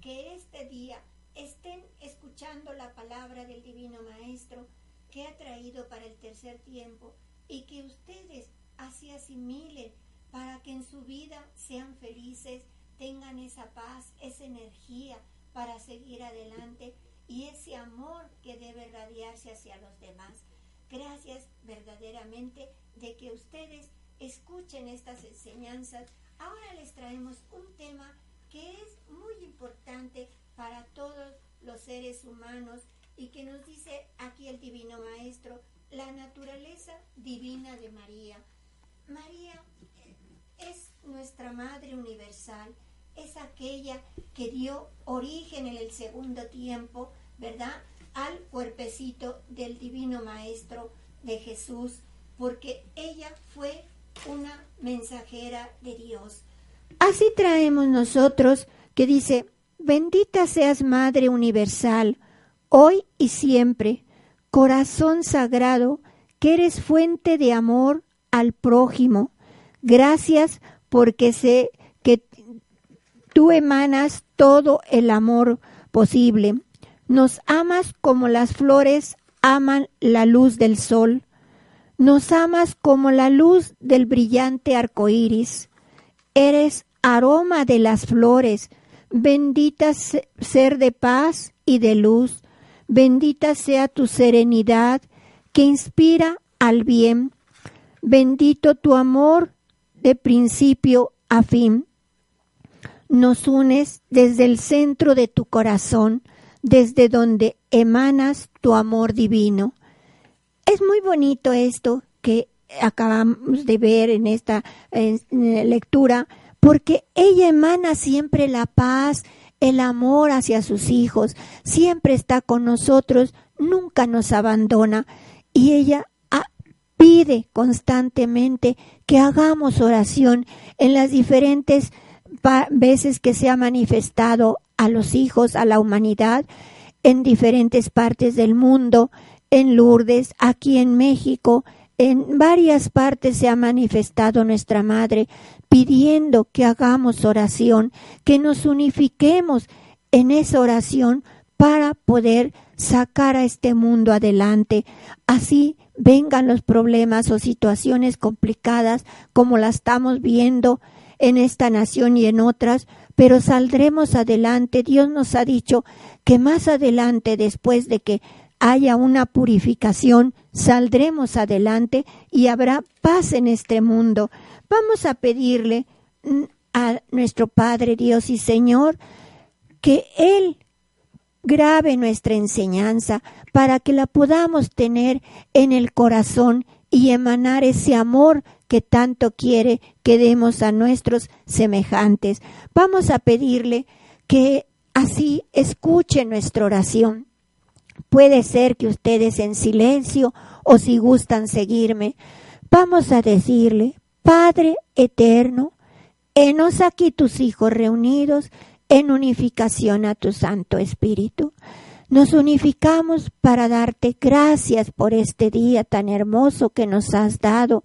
Que este día estén escuchando la palabra del Divino Maestro que ha traído para el tercer tiempo y que ustedes así asimilen para que en su vida sean felices, tengan esa paz, esa energía para seguir adelante y ese amor que debe radiarse hacia los demás. Gracias verdaderamente de que ustedes escuchen estas enseñanzas. Ahora les traemos un tema que es muy importante para todos los seres humanos y que nos dice aquí el Divino Maestro, la naturaleza divina de María. María es nuestra Madre Universal, es aquella que dio origen en el segundo tiempo, ¿verdad? Al cuerpecito del Divino Maestro de Jesús, porque ella fue una mensajera de Dios. Así traemos nosotros que dice, bendita seas Madre Universal, hoy y siempre, corazón sagrado, que eres fuente de amor al prójimo. Gracias porque sé que tú emanas todo el amor posible. Nos amas como las flores aman la luz del sol. Nos amas como la luz del brillante arco iris. Eres aroma de las flores. Bendita ser de paz y de luz. Bendita sea tu serenidad que inspira al bien. Bendito tu amor de principio a fin. Nos unes desde el centro de tu corazón, desde donde emanas tu amor divino. Es muy bonito esto que acabamos de ver en esta lectura, porque ella emana siempre la paz, el amor hacia sus hijos, siempre está con nosotros, nunca nos abandona y ella pide constantemente que hagamos oración en las diferentes veces que se ha manifestado a los hijos, a la humanidad, en diferentes partes del mundo, en Lourdes, aquí en México, en varias partes se ha manifestado nuestra Madre pidiendo que hagamos oración, que nos unifiquemos en esa oración para poder sacar a este mundo adelante. Así vengan los problemas o situaciones complicadas como la estamos viendo en esta nación y en otras, pero saldremos adelante. Dios nos ha dicho que más adelante, después de que haya una purificación, saldremos adelante y habrá paz en este mundo. Vamos a pedirle a nuestro Padre Dios y Señor que Él grave nuestra enseñanza para que la podamos tener en el corazón y emanar ese amor que tanto quiere que demos a nuestros semejantes. Vamos a pedirle que así escuche nuestra oración. Puede ser que ustedes en silencio o si gustan seguirme, vamos a decirle, Padre eterno, enos aquí tus hijos reunidos en unificación a tu Santo Espíritu. Nos unificamos para darte gracias por este día tan hermoso que nos has dado,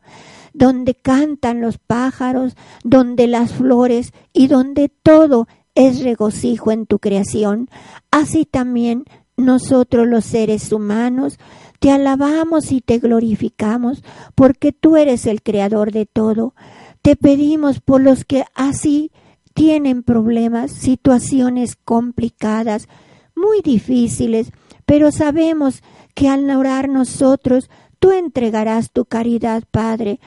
donde cantan los pájaros, donde las flores y donde todo es regocijo en tu creación. Así también nosotros los seres humanos te alabamos y te glorificamos porque tú eres el creador de todo. Te pedimos por los que así tienen problemas, situaciones complicadas, muy difíciles, pero sabemos que al orar nosotros, tú entregarás tu caridad, Padre.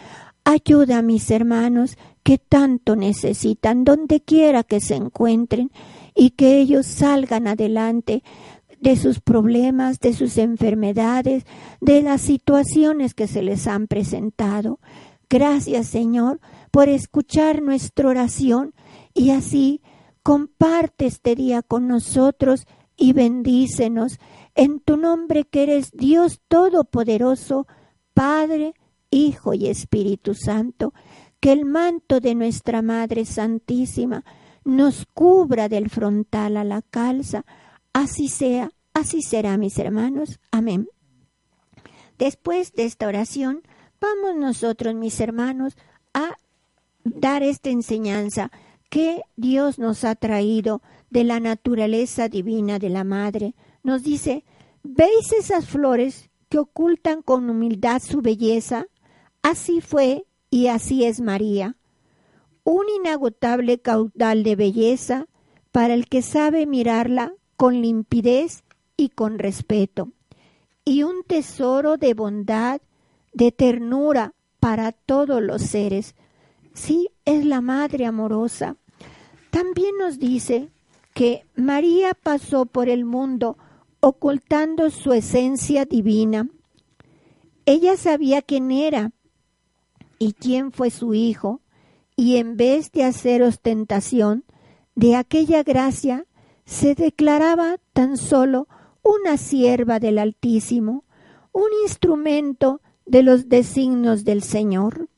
Ayuda a mis hermanos que tanto necesitan, donde quiera que se encuentren, y que ellos salgan adelante de sus problemas, de sus enfermedades, de las situaciones que se les han presentado. Gracias, Señor, por escuchar nuestra oración y así comparte este día con nosotros y bendícenos en tu nombre que eres Dios Todopoderoso, Padre, Hijo y Espíritu Santo, que el manto de nuestra Madre Santísima nos cubra del frontal a la calza, así sea, así será, mis hermanos. Amén. Después de esta oración, vamos nosotros, mis hermanos, a dar esta enseñanza que Dios nos ha traído de la naturaleza divina de la Madre. Nos dice, ¿veis esas flores que ocultan con humildad su belleza? Así fue y así es María. Un inagotable caudal de belleza para el que sabe mirarla con limpidez y con respeto, y un tesoro de bondad, de ternura para todos los seres. Sí, es la Madre amorosa. También nos dice que María pasó por el mundo ocultando su esencia divina. Ella sabía quién era y quién fue su hijo, y en vez de hacer ostentación de aquella gracia, se declaraba tan solo una sierva del Altísimo, un instrumento de los designios del Señor.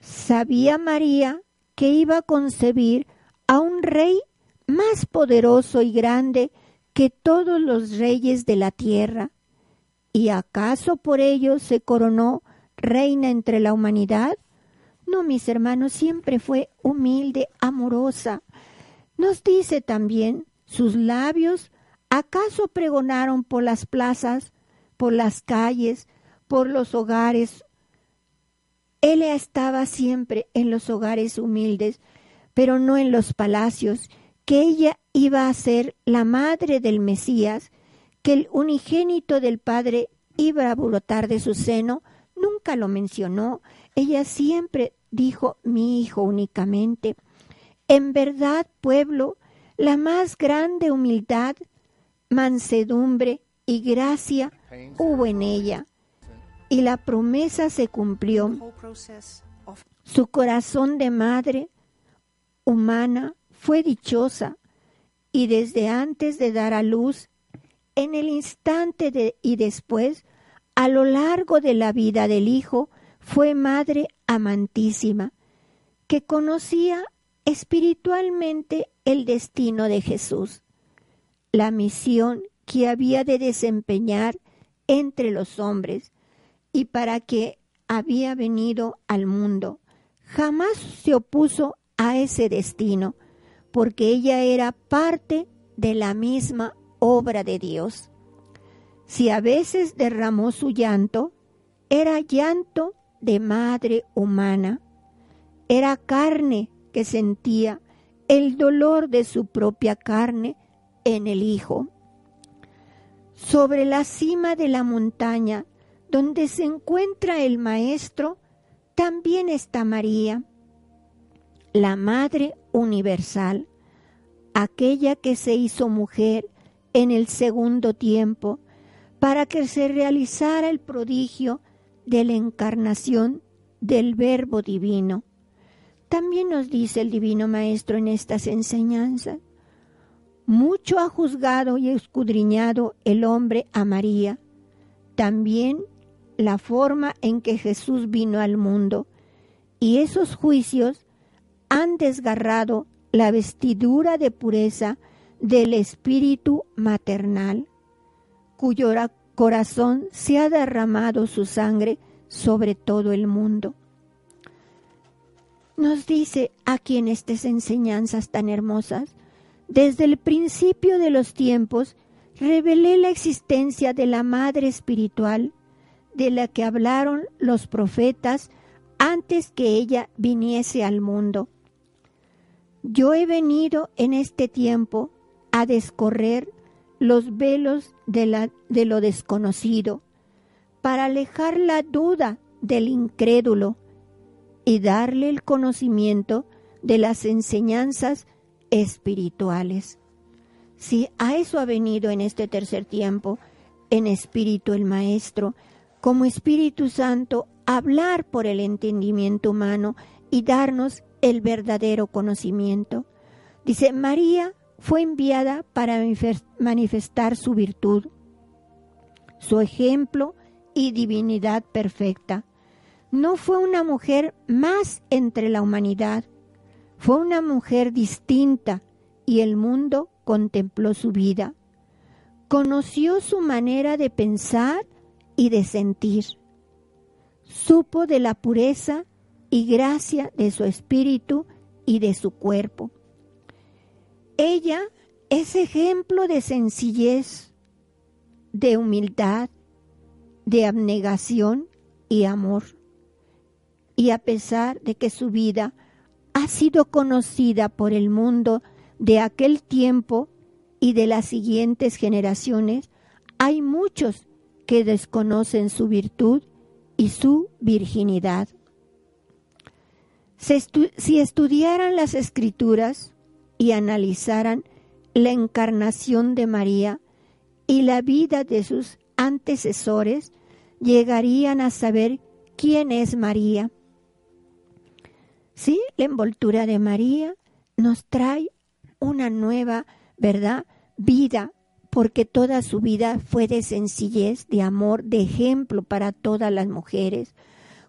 Sabía María que iba a concebir a un rey más poderoso y grande que todos los reyes de la tierra. ¿Y acaso por ello se coronó reina entre la humanidad? No, mis hermanos, siempre fue humilde, amorosa. Nos dice también, sus labios ¿Acaso pregonaron por las plazas, por las calles, por los hogares? Él estaba siempre en los hogares humildes, pero no en los palacios, que ella iba a ser la madre del Mesías, que el unigénito del Padre iba a brotar de su seno, nunca lo mencionó, ella siempre dijo mi hijo únicamente. En verdad, pueblo, la más grande humildad mansedumbre y gracia hubo en ella, y la promesa se cumplió. Su corazón de madre humana fue dichosa, y desde antes de dar a luz, en el instante de, y después, a lo largo de la vida del Hijo, fue madre amantísima, que conocía espiritualmente el destino de Jesús la misión que había de desempeñar entre los hombres y para que había venido al mundo. Jamás se opuso a ese destino, porque ella era parte de la misma obra de Dios. Si a veces derramó su llanto, era llanto de madre humana, era carne que sentía el dolor de su propia carne en el Hijo. Sobre la cima de la montaña donde se encuentra el Maestro, también está María, la Madre Universal, aquella que se hizo mujer en el segundo tiempo para que se realizara el prodigio de la encarnación del Verbo Divino. También nos dice el Divino Maestro en estas enseñanzas, mucho ha juzgado y escudriñado el hombre a María, también la forma en que Jesús vino al mundo, y esos juicios han desgarrado la vestidura de pureza del espíritu maternal, cuyo corazón se ha derramado su sangre sobre todo el mundo. Nos dice aquí en estas enseñanzas tan hermosas, desde el principio de los tiempos, revelé la existencia de la Madre Espiritual de la que hablaron los profetas antes que ella viniese al mundo. Yo he venido en este tiempo a descorrer los velos de, la, de lo desconocido, para alejar la duda del incrédulo y darle el conocimiento de las enseñanzas espirituales. Si a eso ha venido en este tercer tiempo, en espíritu el Maestro, como Espíritu Santo, hablar por el entendimiento humano y darnos el verdadero conocimiento. Dice, María fue enviada para manifestar su virtud, su ejemplo y divinidad perfecta. No fue una mujer más entre la humanidad, fue una mujer distinta y el mundo contempló su vida. Conoció su manera de pensar y de sentir. Supo de la pureza y gracia de su espíritu y de su cuerpo. Ella es ejemplo de sencillez, de humildad, de abnegación y amor. Y a pesar de que su vida ha sido conocida por el mundo de aquel tiempo y de las siguientes generaciones, hay muchos que desconocen su virtud y su virginidad. Si estudiaran las escrituras y analizaran la encarnación de María y la vida de sus antecesores, llegarían a saber quién es María. Sí, la envoltura de María nos trae una nueva, ¿verdad? Vida, porque toda su vida fue de sencillez, de amor, de ejemplo para todas las mujeres.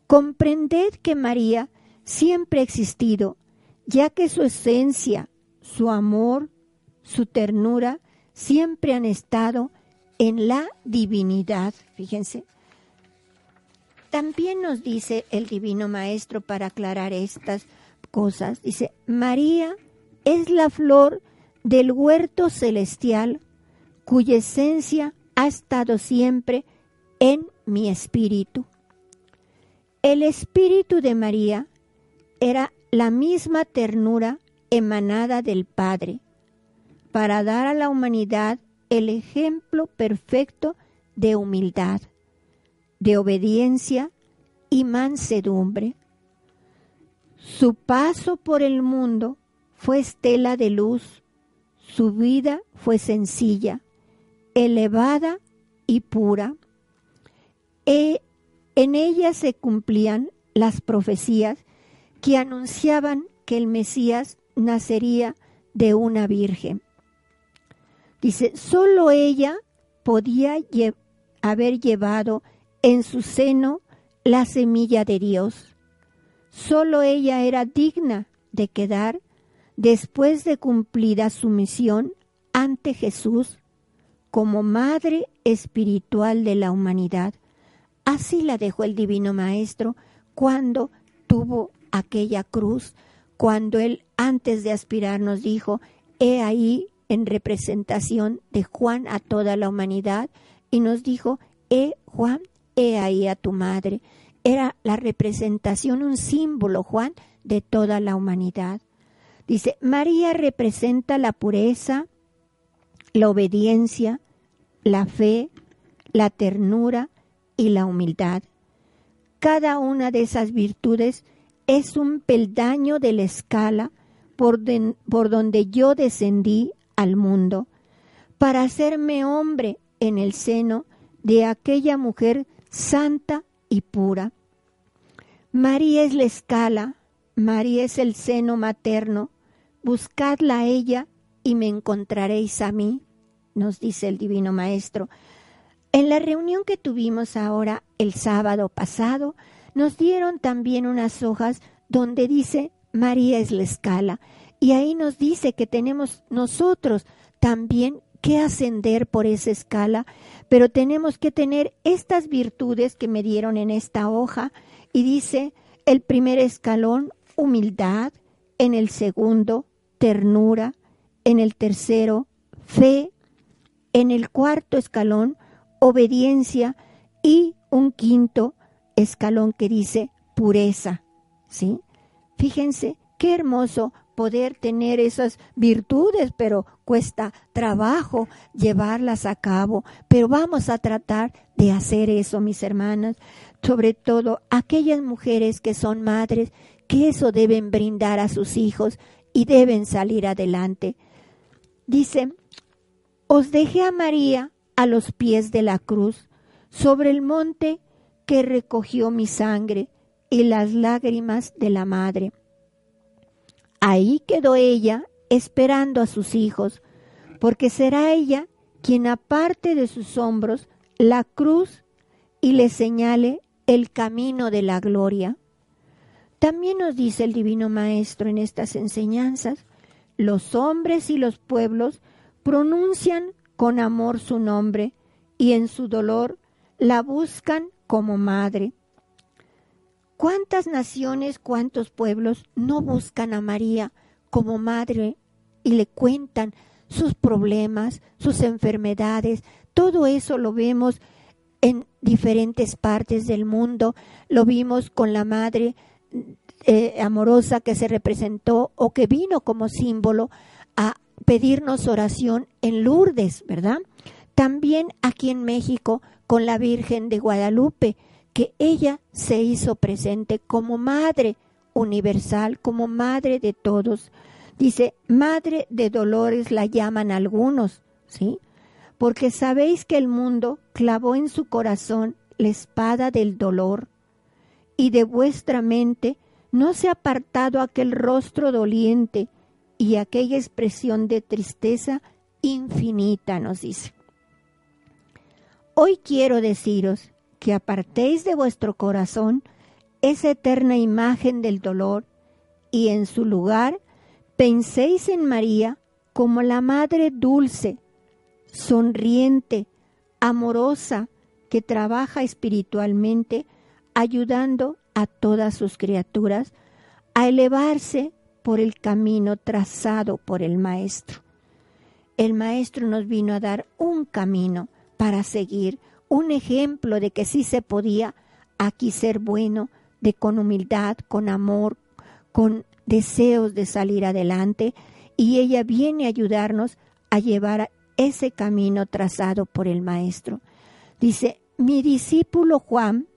Comprended que María siempre ha existido, ya que su esencia, su amor, su ternura, siempre han estado en la divinidad. Fíjense. También nos dice el Divino Maestro para aclarar estas cosas. Dice, María es la flor del huerto celestial cuya esencia ha estado siempre en mi espíritu. El espíritu de María era la misma ternura emanada del Padre, para dar a la humanidad el ejemplo perfecto de humildad, de obediencia y mansedumbre. Su paso por el mundo fue estela de luz, su vida fue sencilla, elevada y pura. E, en ella se cumplían las profecías que anunciaban que el Mesías nacería de una virgen. Dice, solo ella podía haber llevado en su seno la semilla de Dios. Solo ella era digna de quedar, después de cumplida su misión ante Jesús, como madre espiritual de la humanidad. Así la dejó el Divino Maestro cuando tuvo aquella cruz, cuando Él antes de aspirar nos dijo, he ahí en representación de Juan a toda la humanidad, y nos dijo, he Juan, he ahí a tu madre. Era la representación, un símbolo, Juan, de toda la humanidad. Dice, María representa la pureza, la obediencia, la fe, la ternura y la humildad. Cada una de esas virtudes es un peldaño de la escala por, por donde yo descendí al mundo, para hacerme hombre en el seno de aquella mujer santa y pura. María es la escala, María es el seno materno, buscadla a ella y me encontraréis a mí, nos dice el Divino Maestro. En la reunión que tuvimos ahora el sábado pasado, nos dieron también unas hojas donde dice María es la escala. Y ahí nos dice que tenemos nosotros también que ascender por esa escala, pero tenemos que tener estas virtudes que me dieron en esta hoja. Y dice, el primer escalón, humildad, en el segundo, ternura, en el tercero, fe, En el cuarto escalón, obediencia y un quinto escalón que dice pureza, ¿sí? Fíjense qué hermoso poder tener esas virtudes, pero cuesta trabajo llevarlas a cabo. Pero vamos a tratar de hacer eso, mis hermanas, sobre todo aquellas mujeres que son madres, que eso deben brindar a sus hijos y deben salir adelante. Dice, os dejé a María a los pies de la cruz, sobre el monte que recogió mi sangre y las lágrimas de la madre. Ahí quedó ella esperando a sus hijos, porque será ella quien aparte de sus hombros la cruz y le señale el camino de la gloria. También nos dice el Divino Maestro en estas enseñanzas, los hombres y los pueblos pronuncian con amor su nombre y en su dolor la buscan como madre. ¿Cuántas naciones, cuántos pueblos no buscan a María como madre y le cuentan sus problemas, sus enfermedades? Todo eso lo vemos en diferentes partes del mundo. Lo vimos con la madre eh, amorosa que se representó o que vino como símbolo a pedirnos oración en Lourdes, ¿verdad? También aquí en México con la Virgen de Guadalupe que ella se hizo presente como madre universal, como madre de todos. Dice, madre de dolores la llaman algunos, ¿sí? Porque sabéis que el mundo clavó en su corazón la espada del dolor y de vuestra mente no se ha apartado aquel rostro doliente y aquella expresión de tristeza infinita, nos dice. Hoy quiero deciros que apartéis de vuestro corazón esa eterna imagen del dolor y en su lugar penséis en María como la Madre dulce, sonriente, amorosa, que trabaja espiritualmente ayudando a todas sus criaturas a elevarse por el camino trazado por el Maestro. El Maestro nos vino a dar un camino para seguir, un ejemplo de que sí se podía aquí ser bueno, de con humildad, con amor, con deseos de salir adelante, y ella viene a ayudarnos a llevar ese camino trazado por el Maestro. Dice, mi discípulo Juan,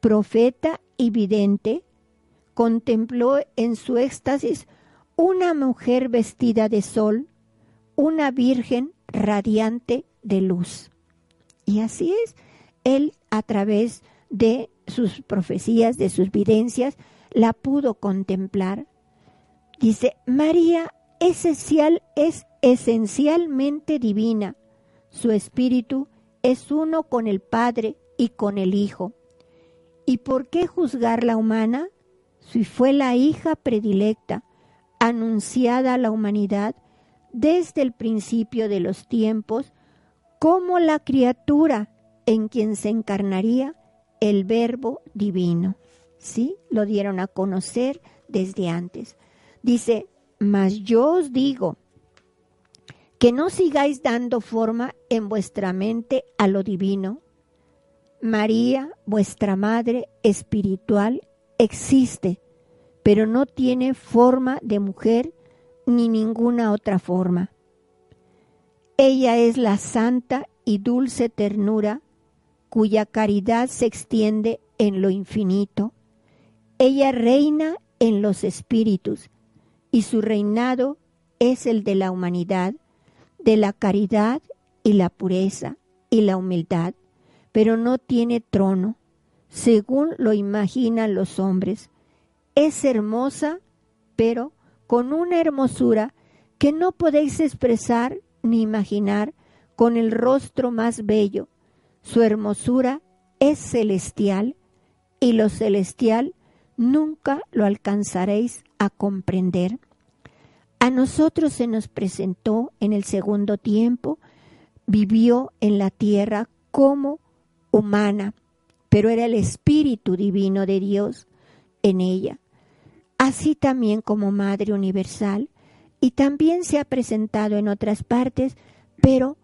profeta y vidente, contempló en su éxtasis una mujer vestida de sol, una virgen radiante de luz. Y así es, él a través de sus profecías, de sus videncias, la pudo contemplar. Dice, María esencial es esencialmente divina. Su espíritu es uno con el Padre y con el Hijo. ¿Y por qué juzgar la humana? Si fue la hija predilecta, anunciada a la humanidad desde el principio de los tiempos como la criatura en quien se encarnaría el verbo divino. ¿Sí? Lo dieron a conocer desde antes. Dice, mas yo os digo que no sigáis dando forma en vuestra mente a lo divino. María, vuestra madre espiritual, existe, pero no tiene forma de mujer ni ninguna otra forma. Ella es la santa y dulce ternura cuya caridad se extiende en lo infinito. Ella reina en los espíritus y su reinado es el de la humanidad, de la caridad y la pureza y la humildad, pero no tiene trono, según lo imaginan los hombres. Es hermosa, pero con una hermosura que no podéis expresar ni imaginar con el rostro más bello. Su hermosura es celestial y lo celestial nunca lo alcanzaréis a comprender. A nosotros se nos presentó en el segundo tiempo, vivió en la tierra como humana, pero era el Espíritu Divino de Dios en ella. Así también como Madre Universal, y también se ha presentado en otras partes, pero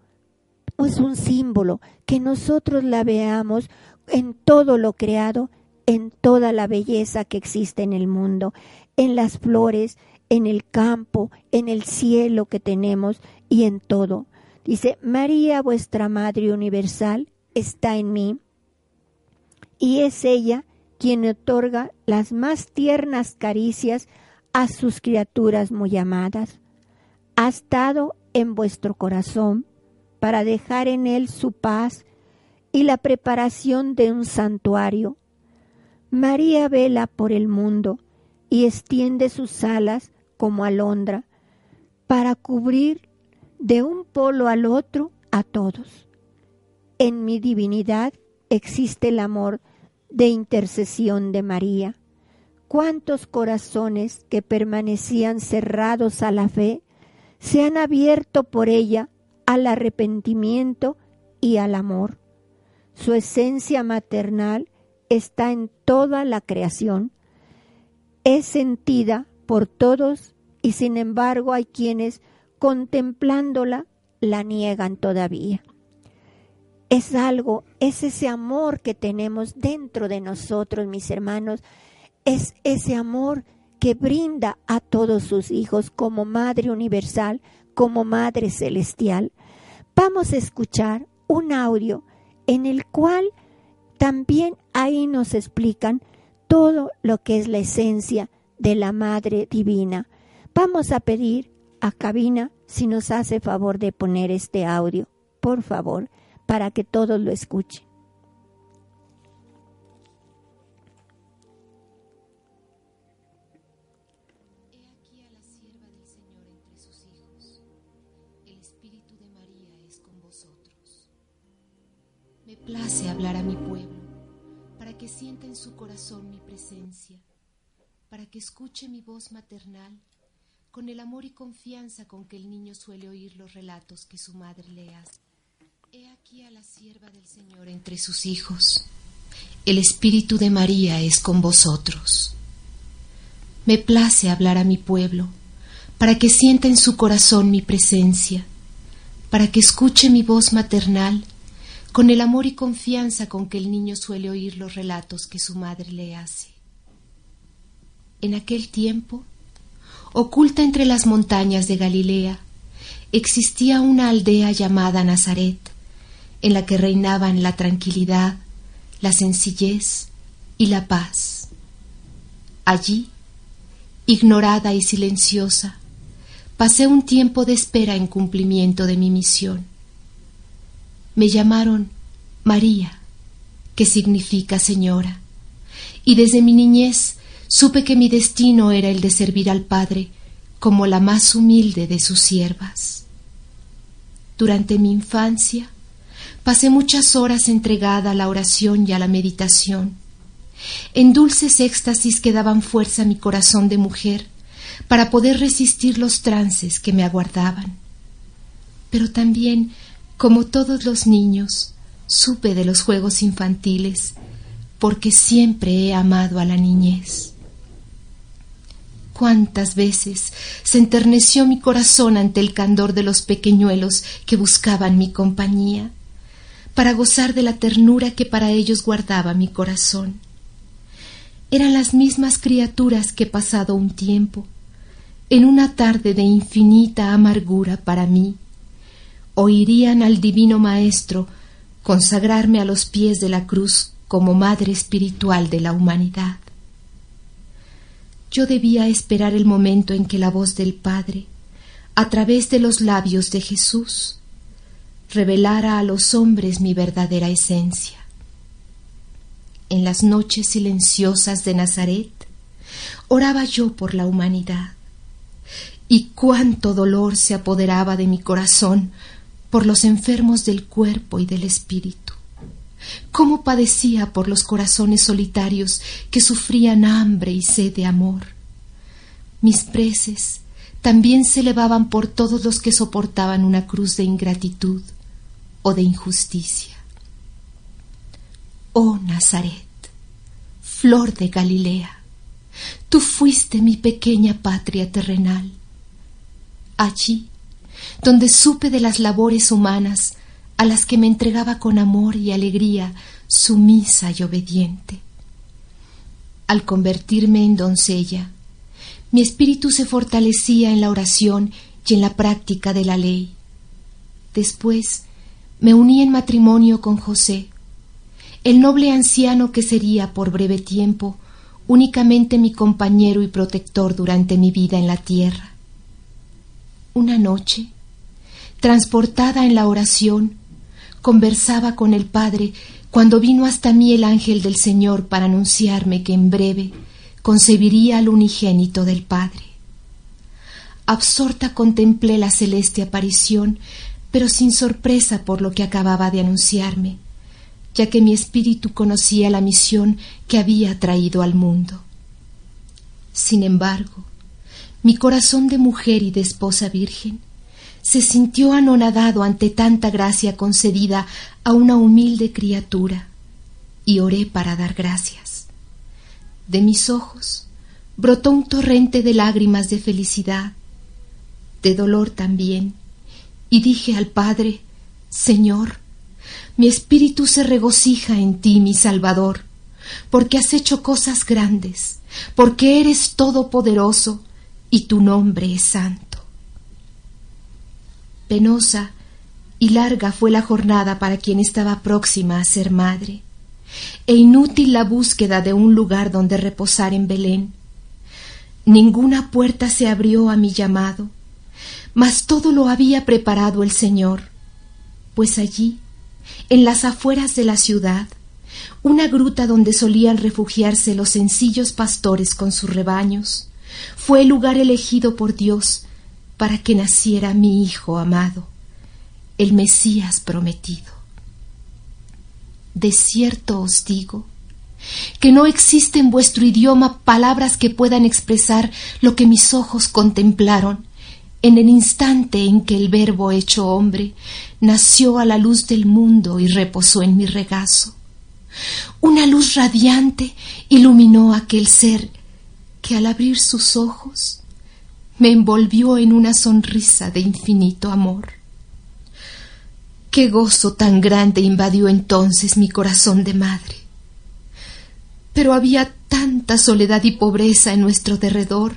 es un símbolo, que nosotros la veamos en todo lo creado, en toda la belleza que existe en el mundo, en las flores, en el campo, en el cielo que tenemos y en todo. Dice, María, vuestra Madre Universal, está en mí y es ella quien otorga las más tiernas caricias a sus criaturas muy amadas. Ha estado en vuestro corazón para dejar en él su paz y la preparación de un santuario. María vela por el mundo y extiende sus alas como alondra para cubrir de un polo al otro a todos. En mi divinidad existe el amor de intercesión de María. Cuántos corazones que permanecían cerrados a la fe se han abierto por ella al arrepentimiento y al amor. Su esencia maternal está en toda la creación. Es sentida por todos y sin embargo hay quienes contemplándola la niegan todavía. Es algo, es ese amor que tenemos dentro de nosotros, mis hermanos, es ese amor que brinda a todos sus hijos como Madre Universal, como Madre Celestial. Vamos a escuchar un audio en el cual también ahí nos explican todo lo que es la esencia de la Madre Divina. Vamos a pedir a cabina si nos hace favor de poner este audio, por favor, para que todos lo escuchen. Place hablar a mi pueblo para que sienta en su corazón mi presencia, para que escuche mi voz maternal con el amor y confianza con que el niño suele oír los relatos que su madre le hace. He aquí a la sierva del Señor entre sus hijos. El Espíritu de María es con vosotros. Me place hablar a mi pueblo, para que sienta en su corazón mi presencia, para que escuche mi voz maternal con el amor y confianza con que el niño suele oír los relatos que su madre le hace. En aquel tiempo, oculta entre las montañas de Galilea, existía una aldea llamada Nazaret, en la que reinaban la tranquilidad, la sencillez y la paz. Allí, ignorada y silenciosa, pasé un tiempo de espera en cumplimiento de mi misión me llamaron María, que significa señora, y desde mi niñez supe que mi destino era el de servir al Padre como la más humilde de sus siervas. Durante mi infancia pasé muchas horas entregada a la oración y a la meditación, en dulces éxtasis que daban fuerza a mi corazón de mujer para poder resistir los trances que me aguardaban. Pero también como todos los niños, supe de los juegos infantiles, porque siempre he amado a la niñez. Cuántas veces se enterneció mi corazón ante el candor de los pequeñuelos que buscaban mi compañía, para gozar de la ternura que para ellos guardaba mi corazón. Eran las mismas criaturas que pasado un tiempo, en una tarde de infinita amargura para mí, oirían al Divino Maestro consagrarme a los pies de la cruz como Madre Espiritual de la humanidad. Yo debía esperar el momento en que la voz del Padre, a través de los labios de Jesús, revelara a los hombres mi verdadera esencia. En las noches silenciosas de Nazaret, oraba yo por la humanidad, y cuánto dolor se apoderaba de mi corazón por los enfermos del cuerpo y del espíritu. Cómo padecía por los corazones solitarios que sufrían hambre y sed de amor. Mis preces también se elevaban por todos los que soportaban una cruz de ingratitud o de injusticia. Oh Nazaret, flor de Galilea, tú fuiste mi pequeña patria terrenal. Allí donde supe de las labores humanas a las que me entregaba con amor y alegría, sumisa y obediente. Al convertirme en doncella, mi espíritu se fortalecía en la oración y en la práctica de la ley. Después me uní en matrimonio con José, el noble anciano que sería por breve tiempo únicamente mi compañero y protector durante mi vida en la tierra. Una noche, transportada en la oración, conversaba con el Padre cuando vino hasta mí el ángel del Señor para anunciarme que en breve concebiría al unigénito del Padre. Absorta contemplé la celeste aparición, pero sin sorpresa por lo que acababa de anunciarme, ya que mi espíritu conocía la misión que había traído al mundo. Sin embargo, mi corazón de mujer y de esposa virgen se sintió anonadado ante tanta gracia concedida a una humilde criatura, y oré para dar gracias. De mis ojos brotó un torrente de lágrimas de felicidad, de dolor también, y dije al Padre, Señor, mi espíritu se regocija en ti, mi Salvador, porque has hecho cosas grandes, porque eres todopoderoso, y tu nombre es santo. Penosa y larga fue la jornada para quien estaba próxima a ser madre, e inútil la búsqueda de un lugar donde reposar en Belén. Ninguna puerta se abrió a mi llamado, mas todo lo había preparado el Señor, pues allí, en las afueras de la ciudad, una gruta donde solían refugiarse los sencillos pastores con sus rebaños, fue el lugar elegido por Dios para que naciera mi Hijo amado, el Mesías prometido. De cierto os digo que no existe en vuestro idioma palabras que puedan expresar lo que mis ojos contemplaron en el instante en que el Verbo hecho hombre nació a la luz del mundo y reposó en mi regazo. Una luz radiante iluminó aquel ser que al abrir sus ojos me envolvió en una sonrisa de infinito amor. Qué gozo tan grande invadió entonces mi corazón de madre. Pero había tanta soledad y pobreza en nuestro derredor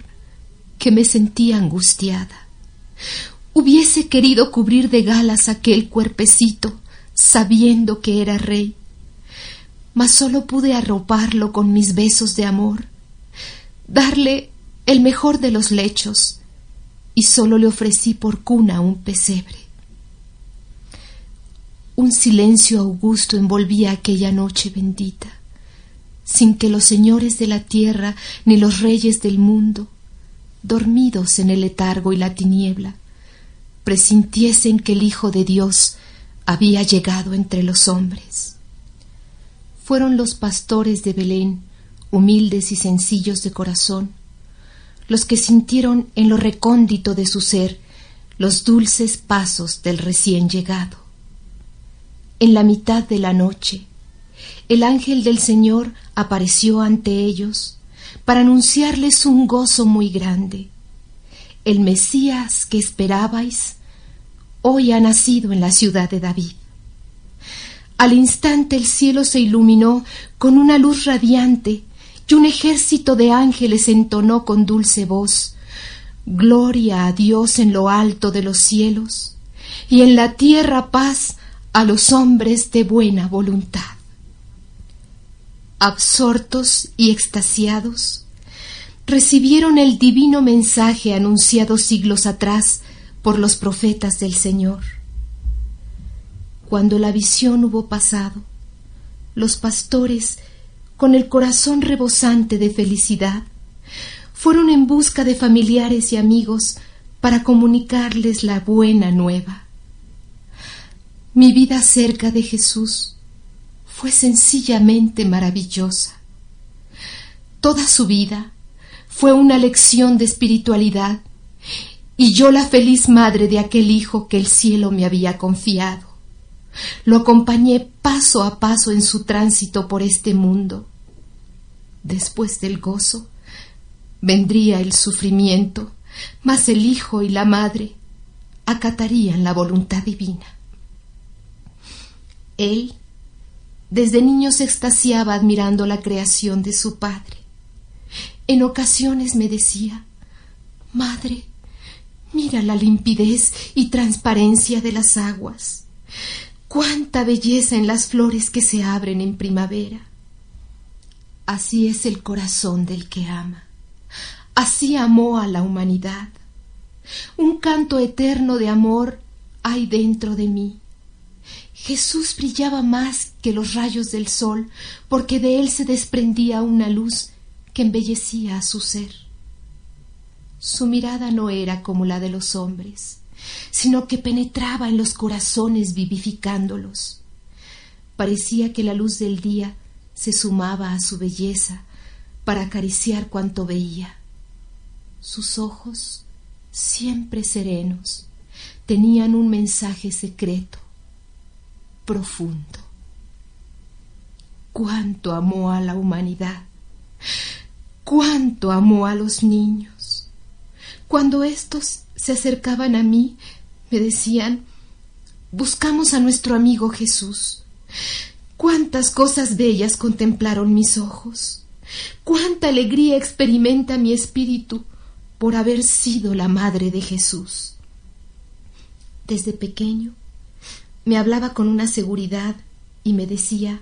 que me sentía angustiada. Hubiese querido cubrir de galas aquel cuerpecito, sabiendo que era rey, mas sólo pude arroparlo con mis besos de amor, darle el mejor de los lechos, y sólo le ofrecí por cuna un pesebre. Un silencio augusto envolvía aquella noche bendita, sin que los señores de la tierra ni los reyes del mundo, dormidos en el letargo y la tiniebla, presintiesen que el Hijo de Dios había llegado entre los hombres. Fueron los pastores de Belén, humildes y sencillos de corazón, los que sintieron en lo recóndito de su ser los dulces pasos del recién llegado. En la mitad de la noche, el ángel del Señor apareció ante ellos para anunciarles un gozo muy grande. El Mesías que esperabais hoy ha nacido en la ciudad de David. Al instante el cielo se iluminó con una luz radiante y un ejército de ángeles entonó con dulce voz Gloria a Dios en lo alto de los cielos, y en la tierra paz a los hombres de buena voluntad. Absortos y extasiados, recibieron el divino mensaje anunciado siglos atrás por los profetas del Señor. Cuando la visión hubo pasado, los pastores con el corazón rebosante de felicidad, fueron en busca de familiares y amigos para comunicarles la buena nueva. Mi vida cerca de Jesús fue sencillamente maravillosa. Toda su vida fue una lección de espiritualidad y yo la feliz madre de aquel hijo que el cielo me había confiado. Lo acompañé paso a paso en su tránsito por este mundo. Después del gozo vendría el sufrimiento, mas el hijo y la madre acatarían la voluntad divina. Él, desde niño se extasiaba admirando la creación de su padre. En ocasiones me decía, Madre, mira la limpidez y transparencia de las aguas. Cuánta belleza en las flores que se abren en primavera. Así es el corazón del que ama. Así amó a la humanidad. Un canto eterno de amor hay dentro de mí. Jesús brillaba más que los rayos del sol, porque de él se desprendía una luz que embellecía a su ser. Su mirada no era como la de los hombres, sino que penetraba en los corazones vivificándolos. Parecía que la luz del día se sumaba a su belleza para acariciar cuanto veía. Sus ojos, siempre serenos, tenían un mensaje secreto, profundo. Cuánto amó a la humanidad, cuánto amó a los niños. Cuando éstos se acercaban a mí, me decían, buscamos a nuestro amigo Jesús. Cuántas cosas bellas contemplaron mis ojos. Cuánta alegría experimenta mi espíritu por haber sido la madre de Jesús. Desde pequeño me hablaba con una seguridad y me decía,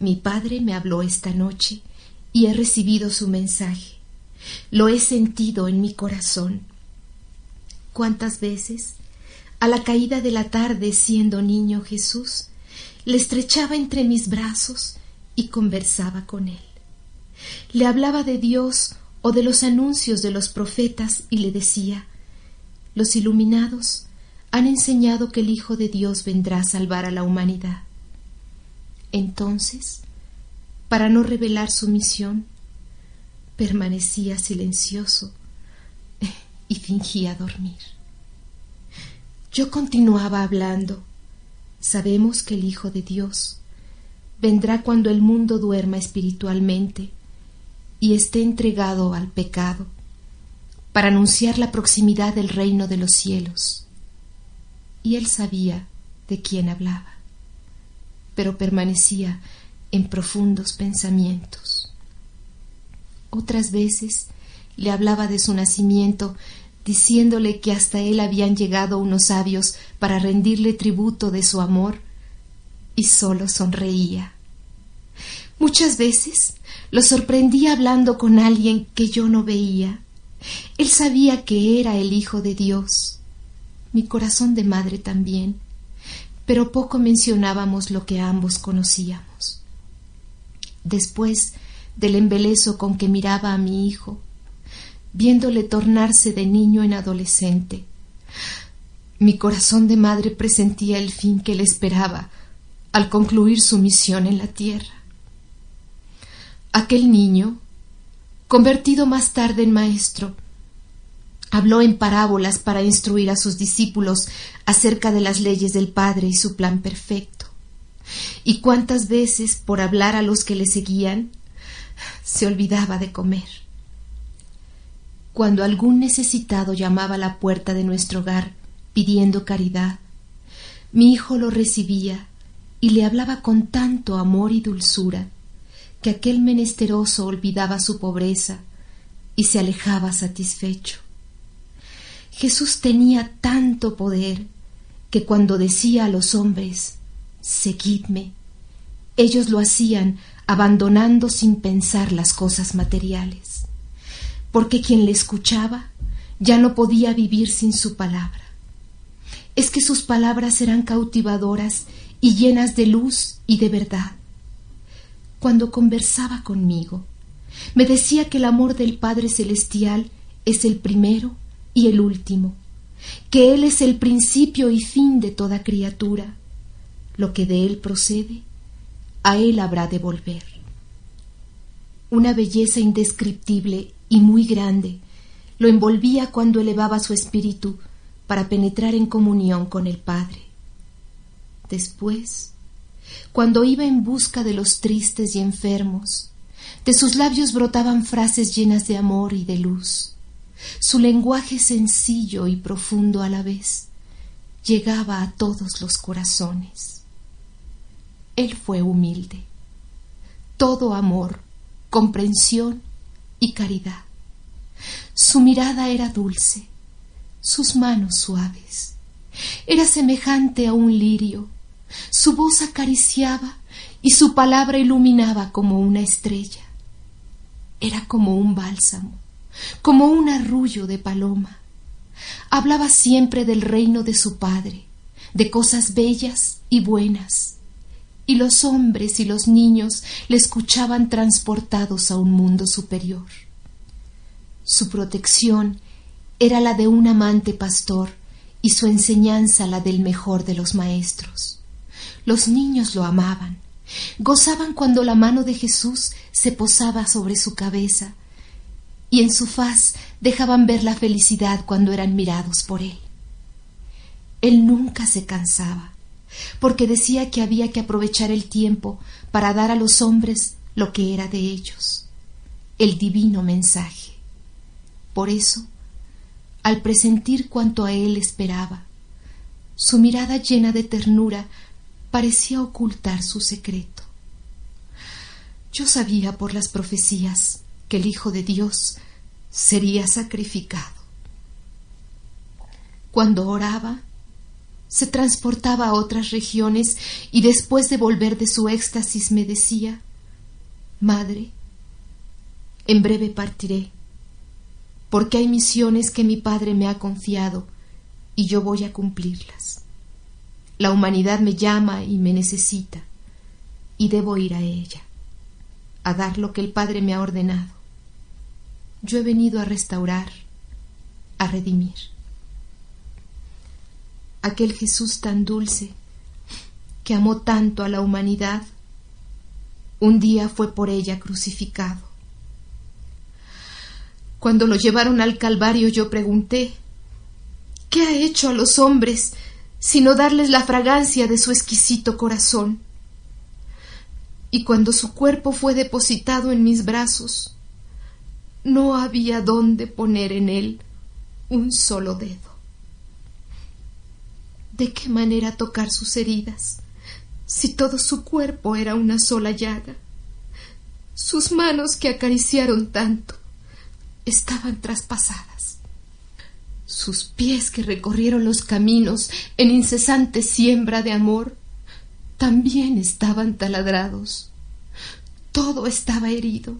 mi padre me habló esta noche y he recibido su mensaje. Lo he sentido en mi corazón. ¿Cuántas veces, a la caída de la tarde siendo niño Jesús, le estrechaba entre mis brazos y conversaba con él. Le hablaba de Dios o de los anuncios de los profetas y le decía Los iluminados han enseñado que el Hijo de Dios vendrá a salvar a la humanidad. Entonces, para no revelar su misión, permanecía silencioso y fingía dormir. Yo continuaba hablando Sabemos que el Hijo de Dios vendrá cuando el mundo duerma espiritualmente y esté entregado al pecado, para anunciar la proximidad del reino de los cielos. Y él sabía de quién hablaba, pero permanecía en profundos pensamientos. Otras veces le hablaba de su nacimiento diciéndole que hasta él habían llegado unos sabios para rendirle tributo de su amor, y sólo sonreía. Muchas veces lo sorprendía hablando con alguien que yo no veía. Él sabía que era el Hijo de Dios, mi corazón de madre también, pero poco mencionábamos lo que ambos conocíamos. Después del embeleso con que miraba a mi hijo, viéndole tornarse de niño en adolescente. Mi corazón de madre presentía el fin que le esperaba al concluir su misión en la tierra. Aquel niño, convertido más tarde en maestro, habló en parábolas para instruir a sus discípulos acerca de las leyes del Padre y su plan perfecto. Y cuántas veces, por hablar a los que le seguían, se olvidaba de comer. Cuando algún necesitado llamaba a la puerta de nuestro hogar pidiendo caridad, mi hijo lo recibía y le hablaba con tanto amor y dulzura que aquel menesteroso olvidaba su pobreza y se alejaba satisfecho. Jesús tenía tanto poder que cuando decía a los hombres Seguidme, ellos lo hacían abandonando sin pensar las cosas materiales porque quien le escuchaba ya no podía vivir sin su palabra. Es que sus palabras eran cautivadoras y llenas de luz y de verdad. Cuando conversaba conmigo, me decía que el amor del Padre Celestial es el primero y el último, que Él es el principio y fin de toda criatura. Lo que de Él procede, a Él habrá de volver. Una belleza indescriptible y muy grande lo envolvía cuando elevaba su espíritu para penetrar en comunión con el Padre. Después, cuando iba en busca de los tristes y enfermos, de sus labios brotaban frases llenas de amor y de luz. Su lenguaje sencillo y profundo a la vez llegaba a todos los corazones. Él fue humilde. Todo amor, comprensión y caridad. Su mirada era dulce, sus manos suaves. Era semejante a un lirio. Su voz acariciaba y su palabra iluminaba como una estrella. Era como un bálsamo, como un arrullo de paloma. Hablaba siempre del reino de su Padre, de cosas bellas y buenas, y los hombres y los niños le escuchaban transportados a un mundo superior. Su protección era la de un amante pastor y su enseñanza la del mejor de los maestros. Los niños lo amaban, gozaban cuando la mano de Jesús se posaba sobre su cabeza y en su faz dejaban ver la felicidad cuando eran mirados por él. Él nunca se cansaba, porque decía que había que aprovechar el tiempo para dar a los hombres lo que era de ellos, el divino mensaje. Por eso, al presentir cuanto a él esperaba, su mirada llena de ternura parecía ocultar su secreto. Yo sabía por las profecías que el Hijo de Dios sería sacrificado. Cuando oraba, se transportaba a otras regiones y después de volver de su éxtasis me decía, Madre, en breve partiré, porque hay misiones que mi Padre me ha confiado y yo voy a cumplirlas. La humanidad me llama y me necesita, y debo ir a ella, a dar lo que el Padre me ha ordenado. Yo he venido a restaurar, a redimir aquel Jesús tan dulce, que amó tanto a la humanidad, un día fue por ella crucificado. Cuando lo llevaron al Calvario yo pregunté, ¿qué ha hecho a los hombres sino darles la fragancia de su exquisito corazón? Y cuando su cuerpo fue depositado en mis brazos, no había dónde poner en él un solo dedo de qué manera tocar sus heridas, si todo su cuerpo era una sola llaga. Sus manos que acariciaron tanto estaban traspasadas. Sus pies que recorrieron los caminos en incesante siembra de amor también estaban taladrados. Todo estaba herido.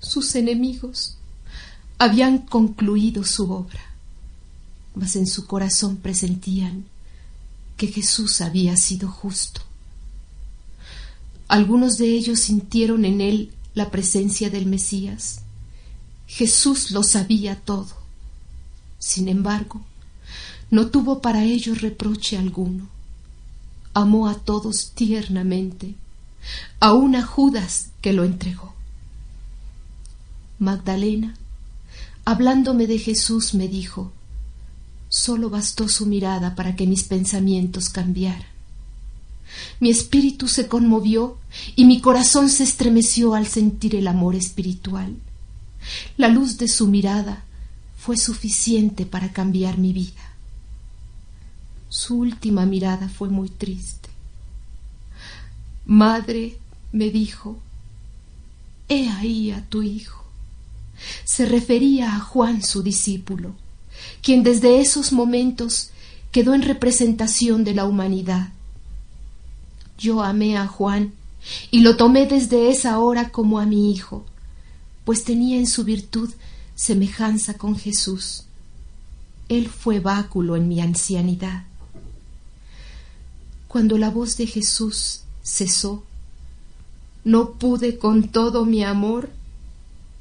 Sus enemigos habían concluido su obra, mas en su corazón presentían que Jesús había sido justo. Algunos de ellos sintieron en él la presencia del Mesías. Jesús lo sabía todo. Sin embargo, no tuvo para ellos reproche alguno. Amó a todos tiernamente, aun a Judas que lo entregó. Magdalena, hablándome de Jesús, me dijo, Solo bastó su mirada para que mis pensamientos cambiaran. Mi espíritu se conmovió y mi corazón se estremeció al sentir el amor espiritual. La luz de su mirada fue suficiente para cambiar mi vida. Su última mirada fue muy triste. Madre, me dijo, he ahí a tu hijo. Se refería a Juan su discípulo quien desde esos momentos quedó en representación de la humanidad. Yo amé a Juan y lo tomé desde esa hora como a mi hijo, pues tenía en su virtud semejanza con Jesús. Él fue báculo en mi ancianidad. Cuando la voz de Jesús cesó, no pude con todo mi amor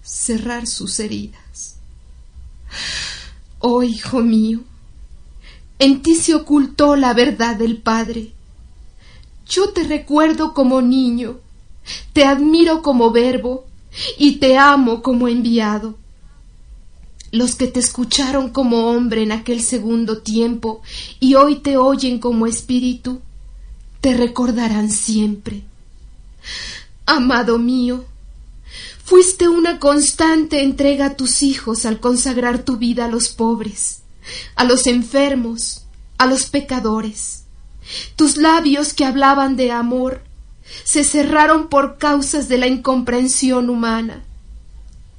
cerrar sus heridas. Oh hijo mío, en ti se ocultó la verdad del Padre. Yo te recuerdo como niño, te admiro como verbo y te amo como enviado. Los que te escucharon como hombre en aquel segundo tiempo y hoy te oyen como espíritu, te recordarán siempre. Amado mío, Fuiste una constante entrega a tus hijos al consagrar tu vida a los pobres, a los enfermos, a los pecadores. Tus labios que hablaban de amor se cerraron por causas de la incomprensión humana.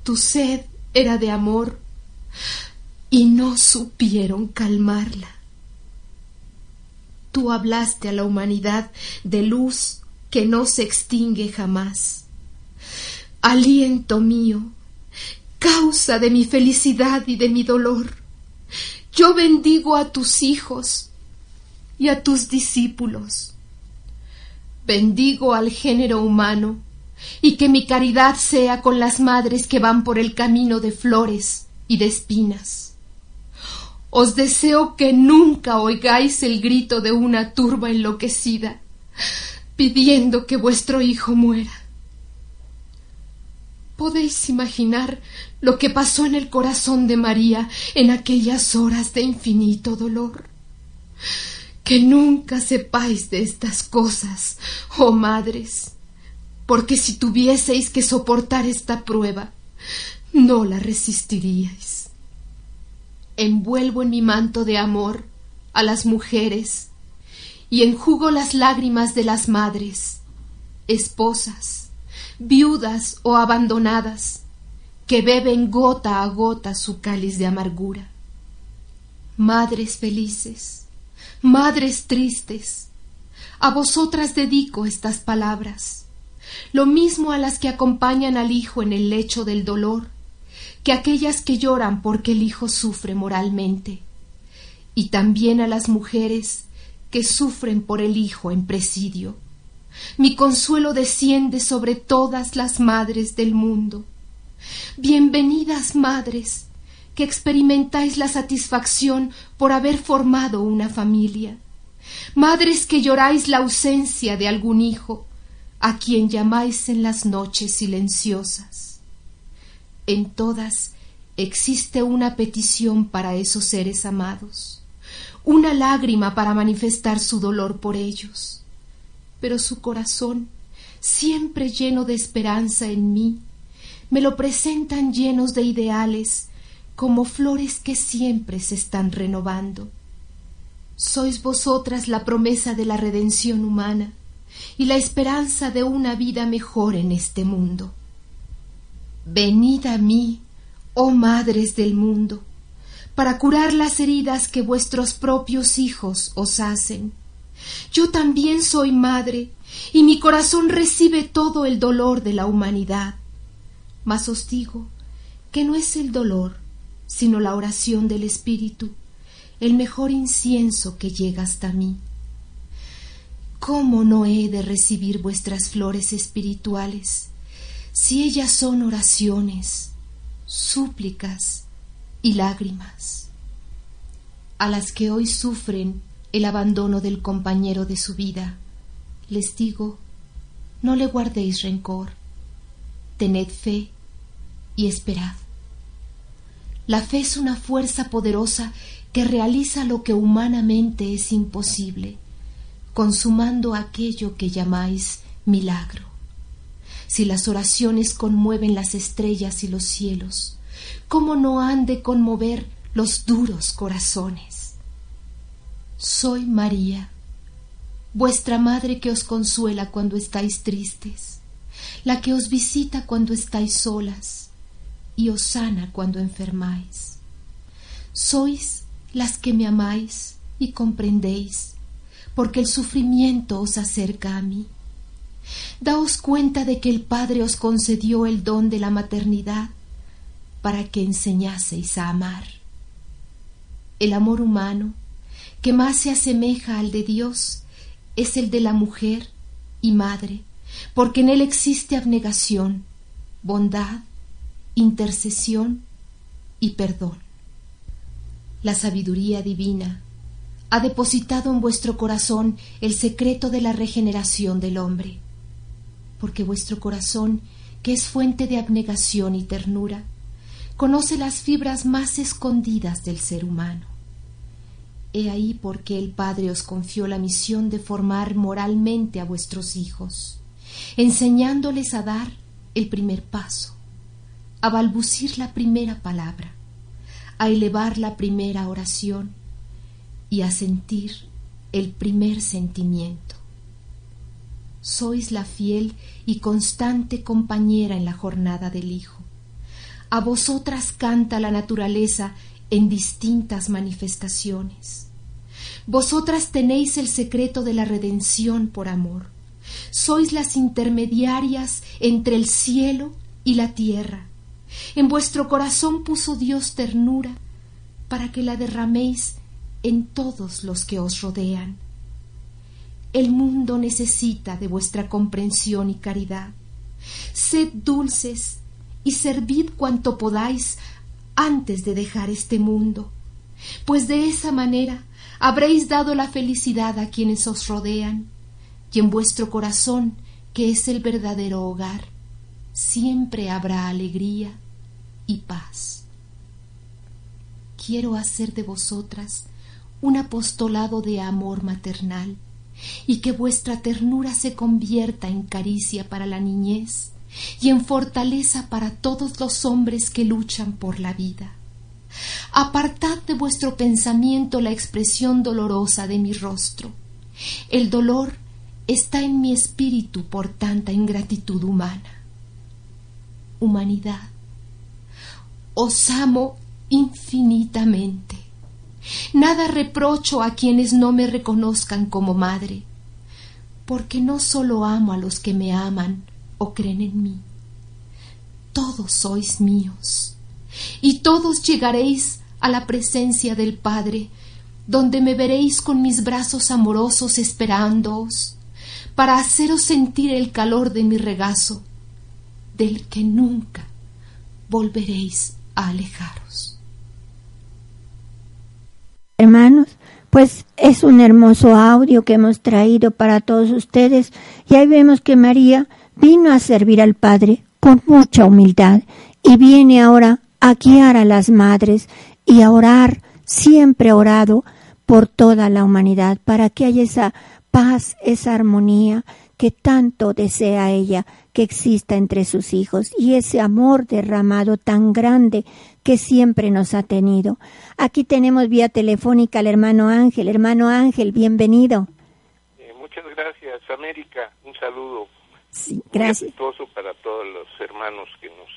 Tu sed era de amor y no supieron calmarla. Tú hablaste a la humanidad de luz que no se extingue jamás. Aliento mío, causa de mi felicidad y de mi dolor, yo bendigo a tus hijos y a tus discípulos. Bendigo al género humano y que mi caridad sea con las madres que van por el camino de flores y de espinas. Os deseo que nunca oigáis el grito de una turba enloquecida, pidiendo que vuestro hijo muera. Podéis imaginar lo que pasó en el corazón de María en aquellas horas de infinito dolor. Que nunca sepáis de estas cosas, oh madres, porque si tuvieseis que soportar esta prueba, no la resistiríais. Envuelvo en mi manto de amor a las mujeres y enjugo las lágrimas de las madres, esposas, viudas o abandonadas, que beben gota a gota su cáliz de amargura. Madres felices, madres tristes, a vosotras dedico estas palabras, lo mismo a las que acompañan al hijo en el lecho del dolor, que aquellas que lloran porque el hijo sufre moralmente, y también a las mujeres que sufren por el hijo en presidio. Mi consuelo desciende sobre todas las madres del mundo Bienvenidas madres, que experimentáis la satisfacción por haber formado una familia. Madres que lloráis la ausencia de algún hijo, a quien llamáis en las noches silenciosas. En todas existe una petición para esos seres amados, una lágrima para manifestar su dolor por ellos. Pero su corazón, siempre lleno de esperanza en mí, me lo presentan llenos de ideales, como flores que siempre se están renovando. Sois vosotras la promesa de la redención humana y la esperanza de una vida mejor en este mundo. Venid a mí, oh madres del mundo, para curar las heridas que vuestros propios hijos os hacen. Yo también soy madre, y mi corazón recibe todo el dolor de la humanidad mas os digo que no es el dolor, sino la oración del Espíritu, el mejor incienso que llega hasta mí. ¿Cómo no he de recibir vuestras flores espirituales si ellas son oraciones, súplicas y lágrimas? A las que hoy sufren el abandono del compañero de su vida, les digo, no le guardéis rencor, tened fe y esperad. La fe es una fuerza poderosa que realiza lo que humanamente es imposible, consumando aquello que llamáis milagro. Si las oraciones conmueven las estrellas y los cielos, ¿cómo no han de conmover los duros corazones? Soy María, vuestra madre que os consuela cuando estáis tristes, la que os visita cuando estáis solas, y os sana cuando enfermáis. Sois las que me amáis y comprendéis, porque el sufrimiento os acerca a mí. Daos cuenta de que el Padre os concedió el don de la maternidad para que enseñaseis a amar. El amor humano, que más se asemeja al de Dios, es el de la mujer y madre, porque en él existe abnegación, bondad, intercesión y perdón. La sabiduría divina ha depositado en vuestro corazón el secreto de la regeneración del hombre, porque vuestro corazón, que es fuente de abnegación y ternura, conoce las fibras más escondidas del ser humano. He ahí por qué el Padre os confió la misión de formar moralmente a vuestros hijos, enseñándoles a dar el primer paso a balbucir la primera palabra, a elevar la primera oración y a sentir el primer sentimiento. sois la fiel y constante compañera en la jornada del Hijo. A vosotras canta la naturaleza en distintas manifestaciones. Vosotras tenéis el secreto de la redención por amor. Sois las intermediarias entre el cielo y la tierra. En vuestro corazón puso Dios ternura para que la derraméis en todos los que os rodean. El mundo necesita de vuestra comprensión y caridad. Sed dulces y servid cuanto podáis antes de dejar este mundo, pues de esa manera habréis dado la felicidad a quienes os rodean, y en vuestro corazón, que es el verdadero hogar, siempre habrá alegría y paz. Quiero hacer de vosotras un apostolado de amor maternal, y que vuestra ternura se convierta en caricia para la niñez y en fortaleza para todos los hombres que luchan por la vida. Apartad de vuestro pensamiento la expresión dolorosa de mi rostro. El dolor está en mi espíritu por tanta ingratitud humana. Humanidad, os amo infinitamente. Nada reprocho a quienes no me reconozcan como madre, porque no solo amo a los que me aman o creen en mí. Todos sois míos, y todos llegaréis a la presencia del Padre, donde me veréis con mis brazos amorosos esperándoos, para haceros sentir el calor de mi regazo, del que nunca volveréis a alejaros. Hermanos, pues es un hermoso audio que hemos traído para todos ustedes y ahí vemos que María vino a servir al Padre con mucha humildad y viene ahora a guiar a las madres y a orar, siempre orado por toda la humanidad para que haya esa paz, esa armonía que tanto desea ella que exista entre sus hijos y ese amor derramado tan grande que siempre nos ha tenido. Aquí tenemos vía telefónica al hermano Ángel. Hermano Ángel, bienvenido. Eh, muchas gracias, América. Un saludo. Sí, gracias. para todos los hermanos que nos.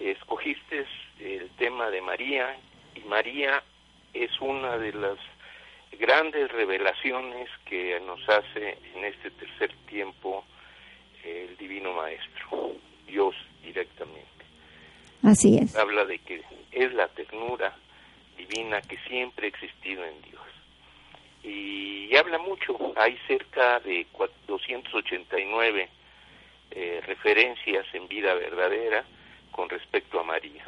Escogiste el tema de María y María es una de las grandes revelaciones que nos hace en este tercer tiempo el Divino Maestro, Dios directamente. Así es. Habla de que es la ternura divina que siempre ha existido en Dios. Y, habla mucho, hay cerca de 289 eh, referencias en vida verdadera con respecto a María.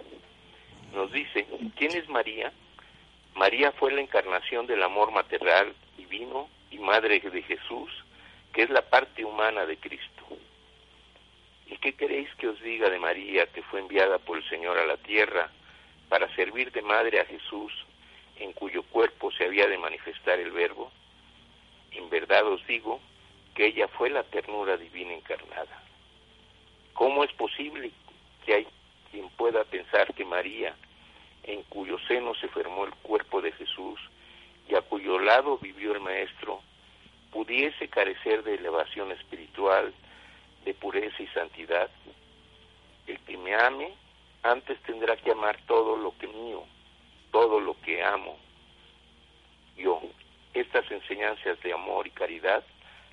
Nos dice, ¿quién es María? María fue la encarnación del amor maternal divino y madre de Jesús, que es la parte humana de Cristo. ¿Y qué queréis que os diga de María, que fue enviada por el Señor a la tierra para servir de madre a Jesús, en cuyo cuerpo se había de manifestar el Verbo? En verdad os digo que ella fue la ternura divina encarnada. ¿Cómo es posible que hay quien pueda pensar que María, en cuyo seno se formó el cuerpo de Jesús y a cuyo lado vivió el Maestro, pudiese carecer de elevación espiritual, de pureza y santidad. El que me ame antes tendrá que amar todo lo que mío, todo lo que amo. Yo, estas enseñanzas de amor y caridad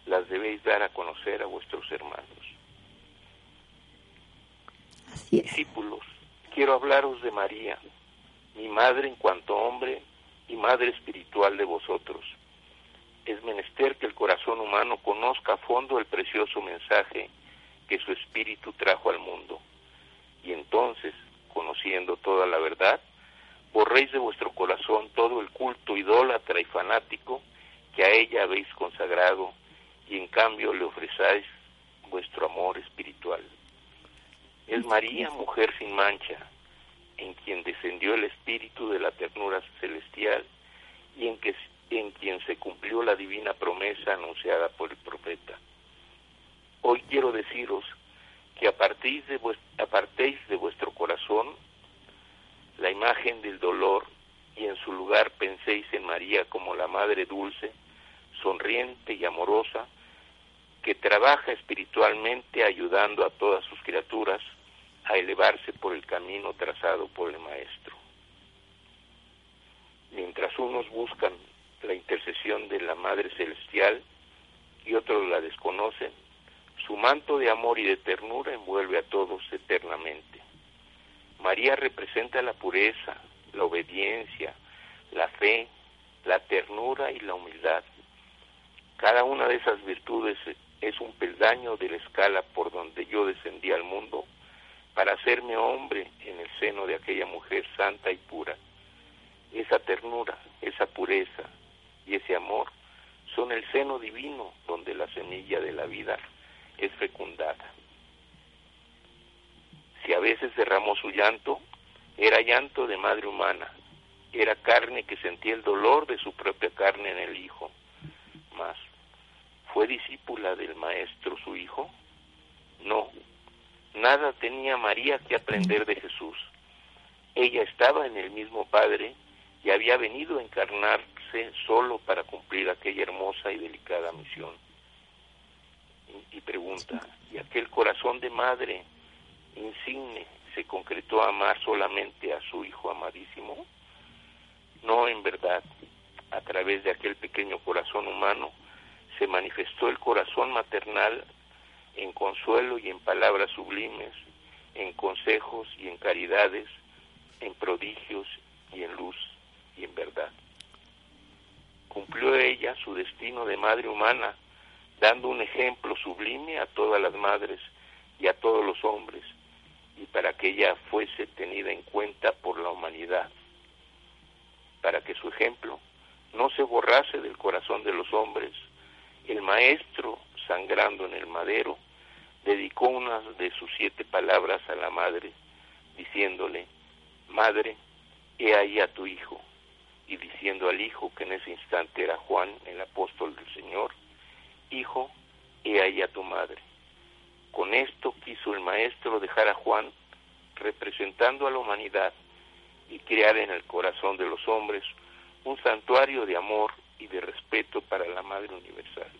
las debéis dar a conocer a vuestros hermanos. Discípulos, quiero hablaros de María, mi madre en cuanto hombre y madre espiritual de vosotros. Es menester que el corazón humano conozca a fondo el precioso mensaje que su espíritu trajo al mundo. Y entonces, conociendo toda la verdad, borréis de vuestro corazón todo el culto idólatra y fanático que a ella habéis consagrado y en cambio le ofrecáis vuestro amor espiritual. Es María, mujer sin mancha, en quien descendió el espíritu de la ternura celestial y en, que, en quien se cumplió la divina promesa anunciada por el profeta. Hoy quiero deciros que apartéis de, apartéis de vuestro corazón la imagen del dolor y en su lugar penséis en María como la Madre dulce, sonriente y amorosa, que trabaja espiritualmente ayudando a todas sus criaturas a elevarse por el camino trazado por el Maestro. Mientras unos buscan la intercesión de la Madre Celestial y otros la desconocen, su manto de amor y de ternura envuelve a todos eternamente. María representa la pureza, la obediencia, la fe, la ternura y la humildad. Cada una de esas virtudes es un peldaño de la escala por donde yo descendí al mundo para hacerme hombre en el seno de aquella mujer santa y pura. Esa ternura, esa pureza y ese amor son el seno divino donde la semilla de la vida es fecundada. Si a veces derramó su llanto, era llanto de madre humana, era carne que sentía el dolor de su propia carne en el Hijo. Mas, ¿fue discípula del Maestro su Hijo? No, Nada tenía María que aprender de Jesús. Ella estaba en el mismo Padre y había venido a encarnarse solo para cumplir aquella hermosa y delicada misión. Y, pregunta, ¿y aquel corazón de madre insigne se concretó a amar solamente a su Hijo amadísimo? No, en verdad, a través de aquel pequeño corazón humano se manifestó el corazón maternal en consuelo y en palabras sublimes, en consejos y en caridades, en prodigios y en luz y en verdad. Cumplió ella su destino de madre humana, dando un ejemplo sublime a todas las madres y a todos los hombres, y para que ella fuese tenida en cuenta por la humanidad, para que su ejemplo no se borrase del corazón de los hombres, el maestro sangrando en el madero, dedicó una de sus siete palabras a la madre, diciéndole, Madre, he ahí a tu hijo, y diciendo al hijo, que en ese instante era Juan, el apóstol del Señor, Hijo, he ahí a tu madre. Con esto quiso el maestro dejar a Juan representando a la humanidad y crear en el corazón de los hombres un santuario de amor y de respeto para la Madre Universal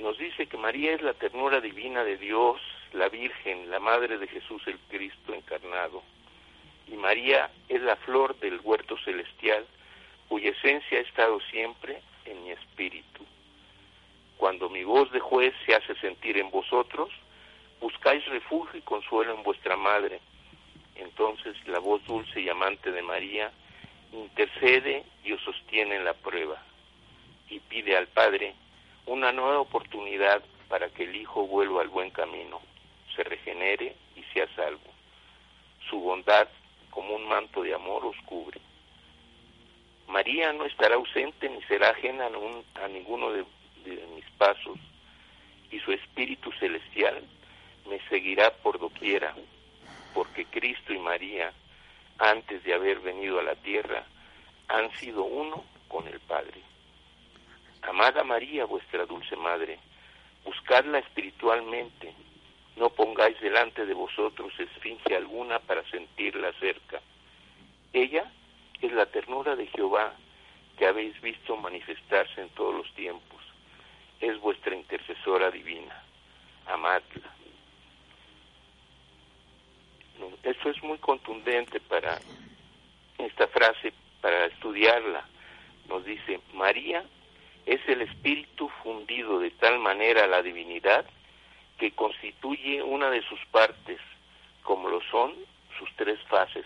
nos dice que María es la ternura divina de Dios, la Virgen, la Madre de Jesús el Cristo encarnado. Y María es la flor del huerto celestial, cuya esencia ha estado siempre en mi espíritu. Cuando mi voz de juez se hace sentir en vosotros, buscáis refugio y consuelo en vuestra Madre. Entonces la voz dulce y amante de María intercede y os sostiene en la prueba y pide al Padre una nueva oportunidad para que el Hijo vuelva al buen camino, se regenere y sea salvo. Su bondad, como un manto de amor, os cubre. María no estará ausente ni será ajena a, ninguno de, de mis pasos, y su Espíritu Celestial me seguirá por doquiera, porque Cristo y María, antes de haber venido a la tierra, han sido uno con el Padre. Amada María, vuestra dulce Madre, buscadla espiritualmente, no pongáis delante de vosotros esfinge alguna para sentirla cerca. Ella es la ternura de Jehová que habéis visto manifestarse en todos los tiempos. Es vuestra intercesora divina. Amadla. Eso es muy contundente para esta frase, para estudiarla. Nos dice, María es el espíritu fundido de tal manera a la divinidad que constituye una de sus partes, como lo son sus tres fases,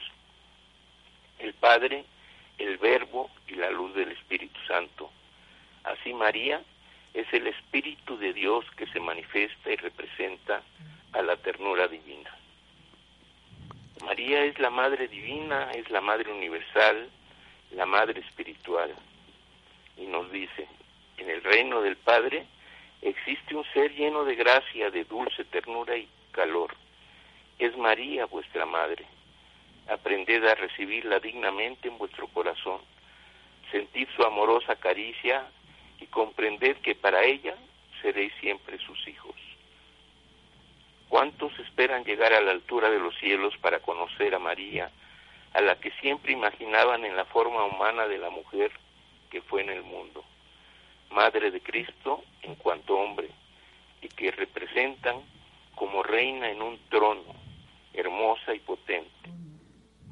el Padre, el Verbo y la luz del Espíritu Santo. Así María es el Espíritu de Dios que se manifiesta y representa a la ternura divina. María es la Madre Divina, es la Madre Universal, la Madre Espiritual. Y nos dice, en el reino del Padre existe un ser lleno de gracia, de dulce ternura y calor. Es María vuestra Madre. Aprended a recibirla dignamente en vuestro corazón. Sentid su amorosa caricia y comprended que para ella seréis siempre sus hijos. ¿Cuántos esperan llegar a la altura de los cielos para conocer a María, a la que siempre imaginaban en la forma humana de la mujer que fue en el mundo? Madre de Cristo en cuanto hombre, y que representan como reina en un trono, hermosa y potente.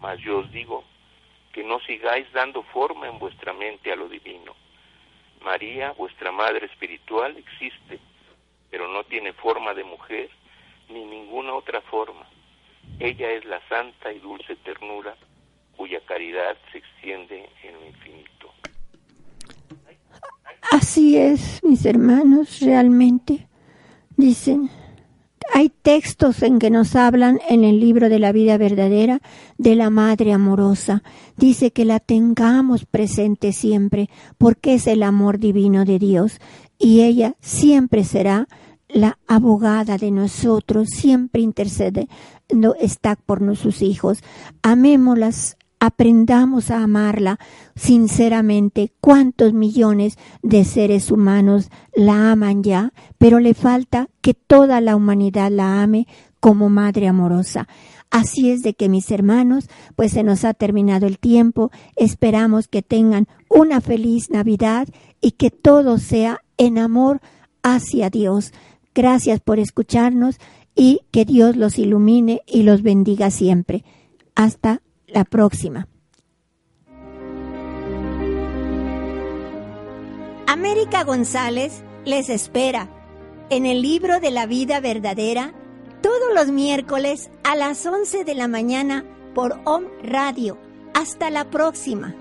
Mas yo os digo que no sigáis dando forma en vuestra mente a lo divino. María, vuestra Madre espiritual, existe, pero no tiene forma de mujer ni ninguna otra forma. Ella es la santa y dulce ternura cuya caridad se extiende en lo infinito. Así es, mis hermanos, realmente. Dicen, hay textos en que nos hablan en el libro de la vida verdadera de la Madre amorosa. Dice que la tengamos presente siempre, porque es el amor divino de Dios y ella siempre será la abogada de nosotros, siempre intercede, no está por nuestros hijos. Amémoslas, aprendamos a amarla sinceramente. ¿Cuántos millones de seres humanos la aman ya? Pero le falta que toda la humanidad la ame como madre amorosa. Así es de que mis hermanos, pues se nos ha terminado el tiempo. Esperamos que tengan una feliz Navidad y que todo sea en amor hacia Dios. Gracias por escucharnos y que Dios los ilumine y los bendiga siempre. Hasta la próxima. América González les espera en el libro de la vida verdadera todos los miércoles a las 11 de la mañana por OM Radio. Hasta la próxima.